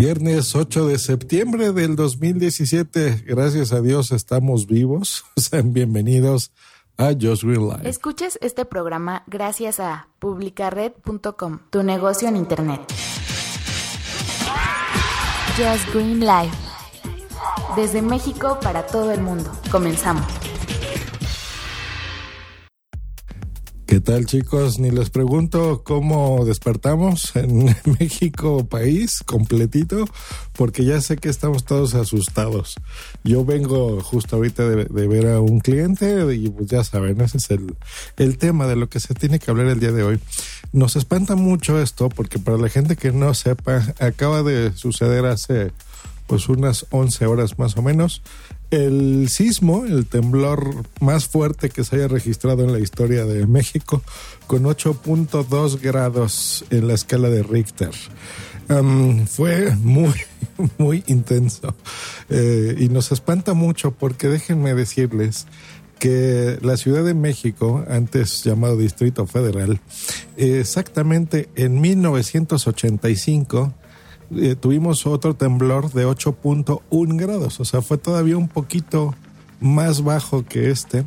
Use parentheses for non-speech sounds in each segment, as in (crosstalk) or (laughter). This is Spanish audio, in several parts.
Viernes 8 de septiembre del 2017. Gracias a Dios estamos vivos. (laughs) Sean bienvenidos a Just Green Life. Escuches este programa gracias a publicared.com, tu negocio en Internet. Just Green Life. Desde México para todo el mundo. Comenzamos. ¿Qué tal chicos? Ni les pregunto cómo despertamos en (laughs) México país completito, porque ya sé que estamos todos asustados. Yo vengo justo ahorita de, ver a un cliente y pues ya saben, ese es el, el tema de lo que se tiene que hablar el día de hoy. Nos espanta mucho esto porque para la gente que no sepa, acaba de suceder hace pues unas 11 horas más o menos el sismo, el temblor más fuerte que se haya registrado en la historia de México, con 8.2 grados en la escala de Richter. fue muy, (laughs) muy intenso eh, y nos espanta mucho porque déjenme decirles que la Ciudad de México, antes llamado Distrito Federal, exactamente en 1985 eh, tuvimos otro temblor de 8.1 grados, o sea, fue todavía un poquito más bajo que este.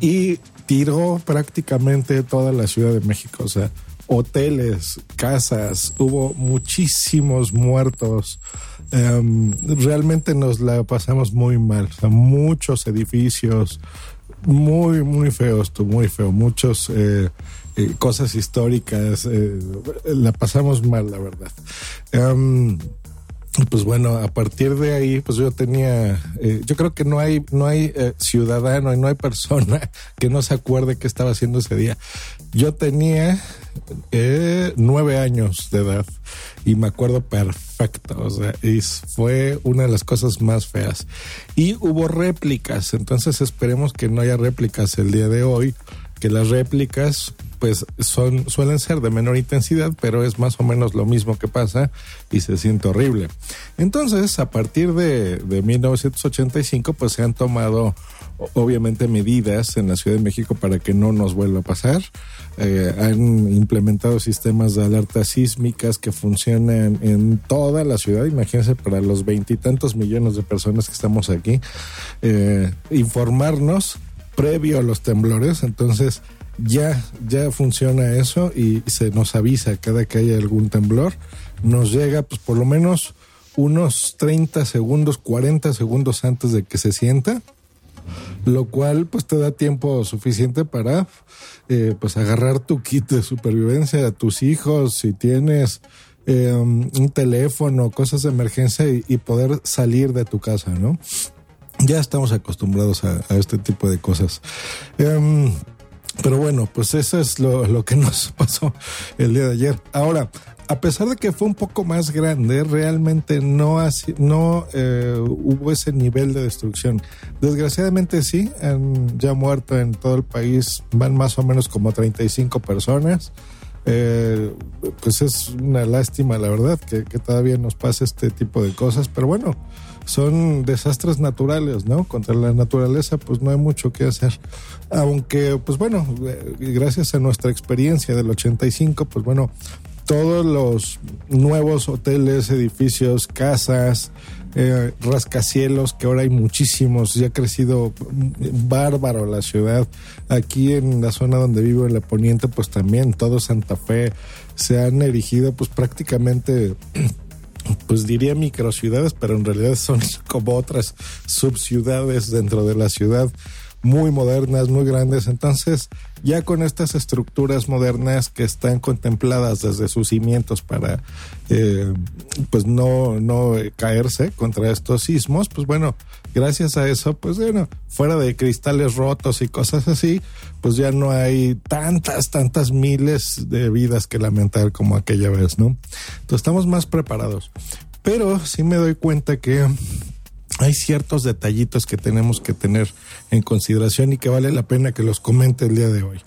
Y tiró prácticamente toda la Ciudad de México, o sea, hoteles, casas, hubo muchísimos muertos. Em, realmente nos la pasamos muy mal, o sea, muchos edificios, muy, muy feos, muy feo, muchos eh, eh, cosas históricas, eh, la pasamos mal, la verdad. pues bueno, a partir de ahí, pues yo tenía, eh, yo creo que no hay, no hay ciudadano y no hay persona (laughs) que no se acuerde qué estaba haciendo ese día. Yo tenía nueve años de edad y me acuerdo perfecto, o sea, fue una de las cosas más feas. Y hubo réplicas, entonces esperemos que no haya réplicas el día de hoy, que las réplicas pues son, suelen ser de menor intensidad, pero es más o menos lo mismo que pasa y se siente horrible. Entonces, a partir de, 1985, pues se han tomado obviamente medidas en la Ciudad de México para que no nos vuelva a pasar. Eh, han implementado sistemas de alertas sísmicas que funcionan en toda la ciudad. Imagínense para los veintitantos millones de personas que estamos aquí, eh, informarnos previo a los temblores. Entonces, ya, ya funciona eso y se nos avisa cada que haya algún temblor. Nos llega, pues por lo menos unos 30 segundos, 40 segundos antes de que se sienta, lo cual pues te da tiempo suficiente para eh, pues agarrar tu kit de supervivencia a tus hijos, si tienes eh, un teléfono, cosas de emergencia y, poder salir de tu casa, ¿no? Ya estamos acostumbrados a, este tipo de cosas. Em, pero bueno, pues eso es lo, que (laughs) nos pasó el día de ayer. Ahora, a pesar de que fue un poco más grande, realmente no, no eh, hubo ese nivel de destrucción. Desgraciadamente sí, han ya muerto en todo el país, van más o menos como 35 personas. Eh, pues es una lástima, la verdad, que, que todavía nos pase este tipo de cosas, pero bueno, son desastres naturales, ¿no? Contra la naturaleza, pues no hay mucho que hacer. Aunque, pues bueno, eh, gracias a nuestra experiencia del 85, pues bueno, todos los nuevos hoteles, edificios, casas, eh, rascacielos, que ahora hay muchísimos, ya ha crecido bárbaro la ciudad. Aquí en la zona donde vivo, en la poniente, pues también todo Santa Fe se han erigido pues prácticamente pues diría microciudades, pero en realidad son (laughs) como otras subciudades dentro de la ciudad, muy modernas, muy grandes. Entonces, ya con estas estructuras modernas que están contempladas desde sus cimientos para eh, pues no, no caerse contra estos sismos, pues bueno, gracias a eso, pues bueno, fuera de cristales rotos y cosas así, pues ya no hay tantas, tantas miles de vidas que lamentar como aquella vez, ¿no? Entonces estamos más preparados. Pero sí me doy cuenta que hay ciertos detallitos que tenemos que tener en consideración y que vale la pena que los comente el día de hoy.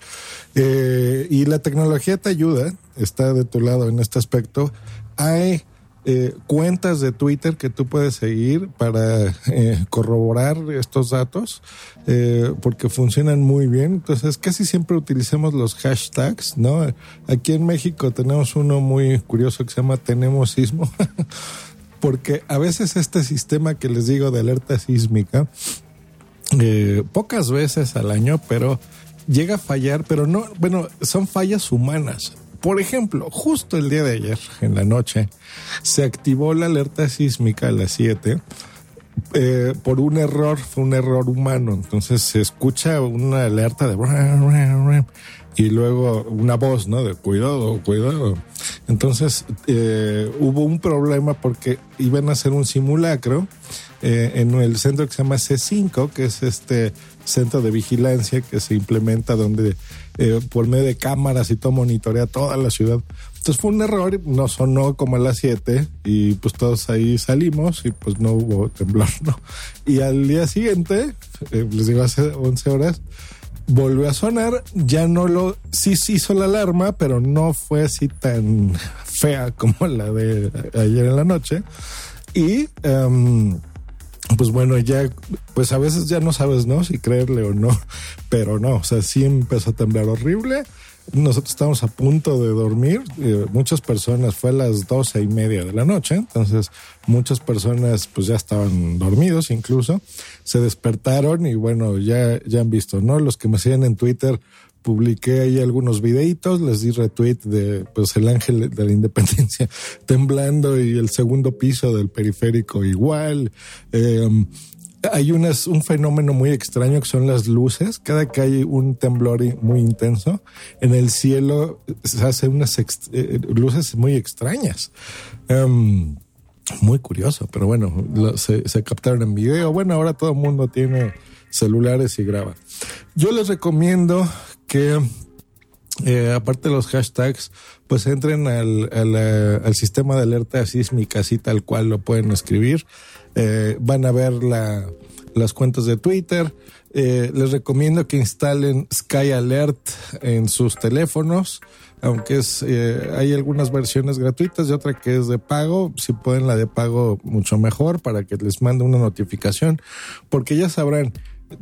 Eh, y la tecnología te ayuda, está de tu lado en este aspecto. Hay eh, cuentas de Twitter que tú puedes seguir para eh, corroborar estos datos, eh, porque funcionan muy bien. Entonces, casi siempre utilicemos los hashtags, ¿no? Aquí en México tenemos uno muy curioso que se llama Tenemos Sismo, (laughs) porque a veces este sistema que les digo de alerta sísmica, pocas veces al año, pero llega a fallar, pero no, bueno, son fallas humanas. Por ejemplo, justo el día de ayer, en la noche, se activó la alerta sísmica a las 7 eh, por un error, fue un error humano. Entonces se escucha una alerta de y luego una voz, ¿no? De cuidado, cuidado. Entonces eh, hubo un problema porque iban a hacer un simulacro eh, en el centro que se llama C5, que es este centro de vigilancia que se implementa donde eh, por medio de cámaras y todo monitorea toda la ciudad. Entonces fue un error, no sonó como a las 7 y pues todos ahí salimos y pues no hubo temblor, ¿no? Y al día siguiente, eh, les digo hace 11 horas, volvió a sonar, ya no lo, sí se hizo la alarma, pero no fue así tan fea como la de ayer en la noche. Y em, pues bueno, ya, pues a veces ya no sabes, ¿no? Si creerle o no, (laughs) pero no, o sea, sí empezó a temblar horrible. Nosotros estábamos a punto de dormir, eh, muchas personas, fue a las doce y media de la noche, entonces muchas personas pues ya estaban dormidos incluso, se despertaron y bueno, ya, ya han visto, ¿no? Los que me siguen en Twitter, publiqué ahí algunos videitos, les di retweet de pues el ángel de la independencia (laughs) temblando y el segundo piso del periférico igual. Em, hay unas, un fenómeno muy extraño que son las luces. Cada que hay un temblor muy intenso, en el cielo se hacen unas eh, luces muy extrañas. Em, muy curioso, pero bueno, se, se captaron en video. Bueno, ahora todo el mundo tiene celulares y graba. Yo les recomiendo que eh, aparte de los hashtags, pues entren al, al, sistema de alerta sísmica, así tal cual lo pueden escribir. Eh, van a ver la, las cuentas de Twitter. Eh, les recomiendo que instalen Sky Alert en sus teléfonos, aunque es, hay algunas versiones gratuitas y otra que es de pago. Si pueden la de pago, mucho mejor para que les mande una notificación, porque ya sabrán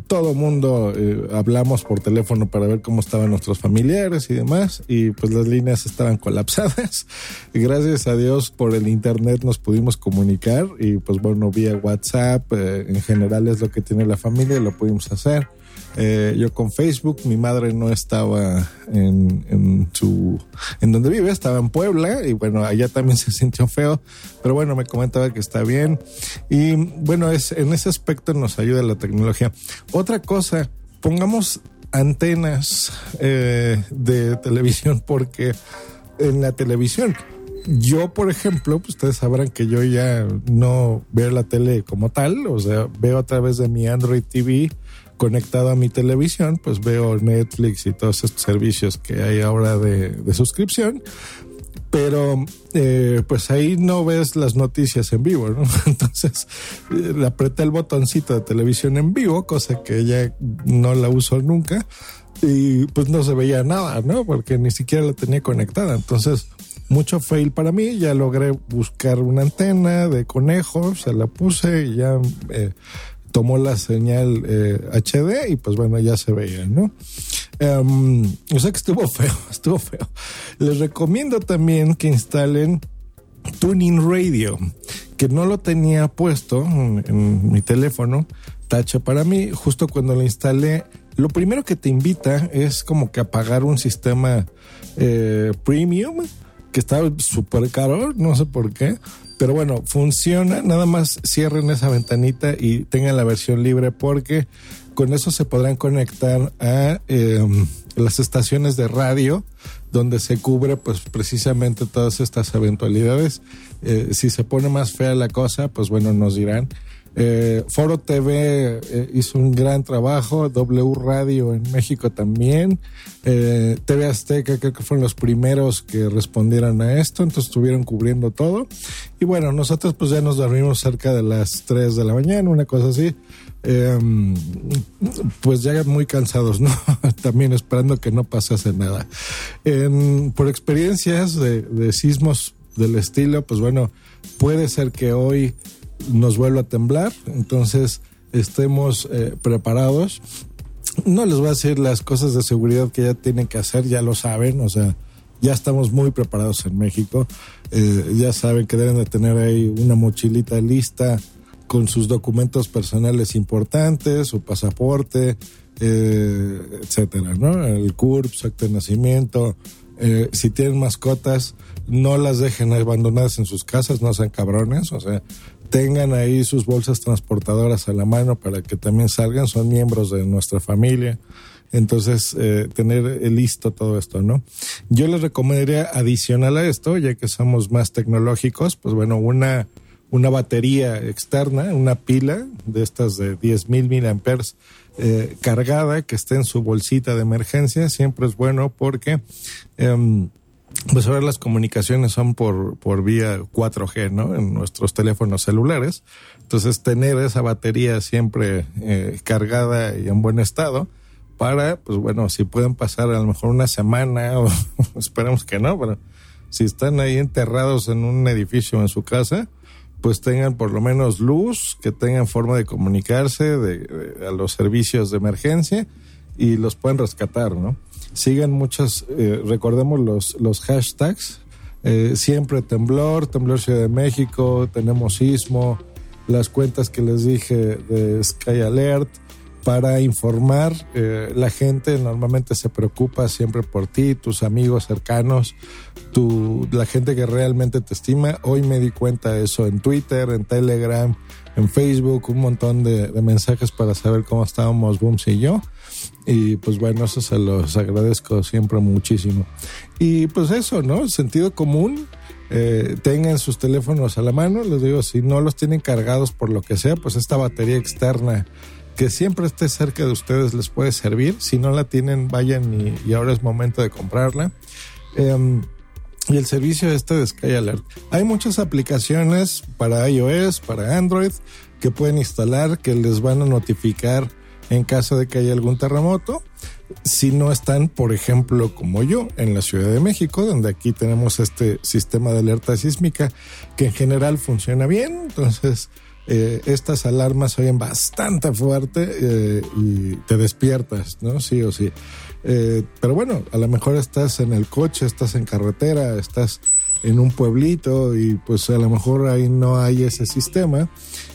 todo mundo eh, hablamos por teléfono para ver cómo estaban nuestros familiares y demás, y pues las líneas estaban colapsadas. (laughs) Gracias a Dios por el internet nos pudimos comunicar y pues bueno, vía WhatsApp, eh, en general es lo que tiene la familia, lo pudimos hacer. Eh, yo con Facebook, mi madre no estaba en, en su, en donde vive, estaba en Puebla y bueno, allá también (laughs) se sintió feo, pero bueno, me comentaba que está bien y bueno, es, en ese aspecto nos ayuda la tecnología. Otra cosa, pongamos antenas eh, de televisión (laughs) porque en la televisión yo, por ejemplo, pues, ustedes sabrán que yo ya no veo la tele como tal, o sea, veo a través de mi Android TV conectado a mi televisión, pues veo Netflix y todos estos servicios que hay ahora de, suscripción. Pero eh, pues ahí no ves las noticias en vivo, ¿no? (laughs) Entonces le apreté el botoncito de televisión en vivo, cosa que ya no la uso nunca, y pues no se veía nada, ¿no? Porque ni siquiera la tenía conectada. Entonces, mucho fail para mí. Ya logré buscar una antena de conejo, se la puse y ya eh, tomó la señal HD eh, y pues bueno, ya se veía, ¿no? Um, o sea que estuvo (laughs) feo, estuvo feo. Les recomiendo también que instalen Tuning Radio, que no lo tenía puesto en, mi teléfono, tacha para mí, justo cuando lo instalé. Lo primero que te invita es como que apagar un sistema eh, premium que está súper caro, no sé por qué, pero bueno, funciona. Nada más cierren esa ventanita y tengan la versión libre porque con eso se podrán conectar a em, las estaciones de radio donde se cubre pues precisamente todas estas eventualidades. Eh, si se pone más fea la cosa, pues bueno, nos dirán. Eh, Foro TV eh, hizo un gran trabajo, W Radio en México también, eh, TV Azteca creo que fueron los primeros que respondieron a esto, entonces estuvieron cubriendo todo Y bueno, nosotros pues ya nos dormimos cerca de las 3 de la mañana, una cosa así. Em, pues ya muy cansados, (laughs) ¿no? También esperando que no pasase nada. por experiencias de, sismos del estilo, pues bueno, puede ser que hoy nos vuelva a temblar, entonces estemos eh, preparados. No les voy a decir las cosas de seguridad que ya tienen que hacer, ya lo saben, o sea, ya estamos muy preparados en México. Eh, ya saben que deben de tener ahí una mochilita lista con sus documentos personales importantes, su pasaporte, eh, etcétera, ¿no? El CURP, su acto de nacimiento. Si tienen mascotas, no las dejen abandonadas en sus casas, no sean cabrones, o sea, tengan ahí sus bolsas transportadoras a la mano para que también salgan, son miembros de nuestra familia. Entonces, eh, tener listo todo esto, ¿no? Yo les recomendaría adicional a esto, ya que somos más tecnológicos, pues bueno, una, una batería externa, una pila de estas de 10.000 mil amperes eh, cargada que esté en su bolsita de emergencia, siempre es bueno porque... Eh, pues ahora las comunicaciones son por, por vía 4G, ¿no? En nuestros teléfonos celulares. Entonces, tener esa batería siempre eh, cargada y en buen estado, para, pues bueno, si pueden pasar a lo mejor una semana (laughs) esperemos que no, pero si están ahí enterrados en un edificio en su casa, pues tengan por lo menos luz, que tengan forma de comunicarse de, a los servicios de emergencia y los pueden rescatar, ¿no? Sigan muchas, eh, recordemos los, los hashtags, eh, siempre temblor, temblor Ciudad de México, tenemos sismo, las cuentas que les dije de Sky Alert, para informar. Eh, la gente normalmente se preocupa siempre por ti, tus amigos cercanos, tu, la gente que realmente te estima. Hoy me di cuenta de eso en Twitter, en Telegram, en Facebook, un montón de, mensajes para saber cómo estábamos Booms y yo. Y pues bueno, eso se los agradezco siempre muchísimo. Y pues eso, ¿no? Sentido común. Eh, tengan sus teléfonos a la mano, les digo, si no los tienen cargados por lo que sea, pues esta batería externa que siempre esté cerca de ustedes les puede servir. Si no la tienen, vayan y, ahora es momento de comprarla. Em, y el servicio este de Sky Alert. Hay muchas aplicaciones para iOS, para Android, que pueden instalar, que les van a notificar en caso de que haya algún terremoto. Si no están, por ejemplo, como yo, en la Ciudad de México, donde aquí tenemos este sistema de alerta sísmica que en general funciona bien. Entonces, eh, estas alarmas oyen bastante fuerte eh, y te despiertas, ¿no? Sí o sí. Eh, pero bueno, a lo mejor estás en el coche, estás en carretera, estás en un pueblito y pues a lo mejor ahí no hay ese sistema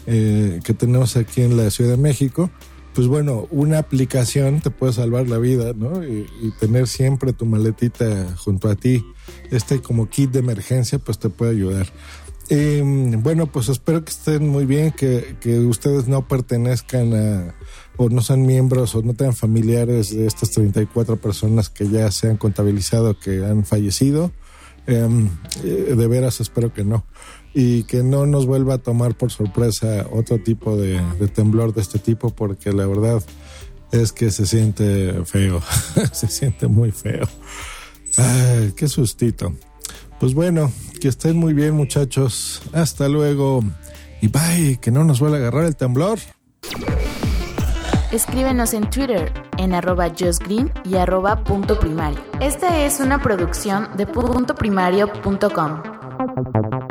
que tenemos aquí en la Ciudad de México. Pues bueno, una aplicación te puede salvar la vida, ¿no? Y, tener siempre tu maletita junto a ti, este como kit de emergencia, pues te puede ayudar. Eh, bueno, pues espero que estén muy bien, que, ustedes no pertenezcan a, o no sean miembros o no tengan familiares de estas 34 personas que ya se han contabilizado que han fallecido. Em, eh, de veras espero que no. Y que no nos vuelva a tomar por sorpresa otro tipo de, temblor de este tipo, porque la verdad es que se siente feo, (laughs) se siente muy feo. Ay, qué sustito. Pues bueno, que estén muy bien muchachos. Hasta luego. Y bye, que no nos vuelva a agarrar el temblor. Escríbenos en Twitter en arroba justgreen y arroba punto primario. Esta es una producción de puntoprimario.com.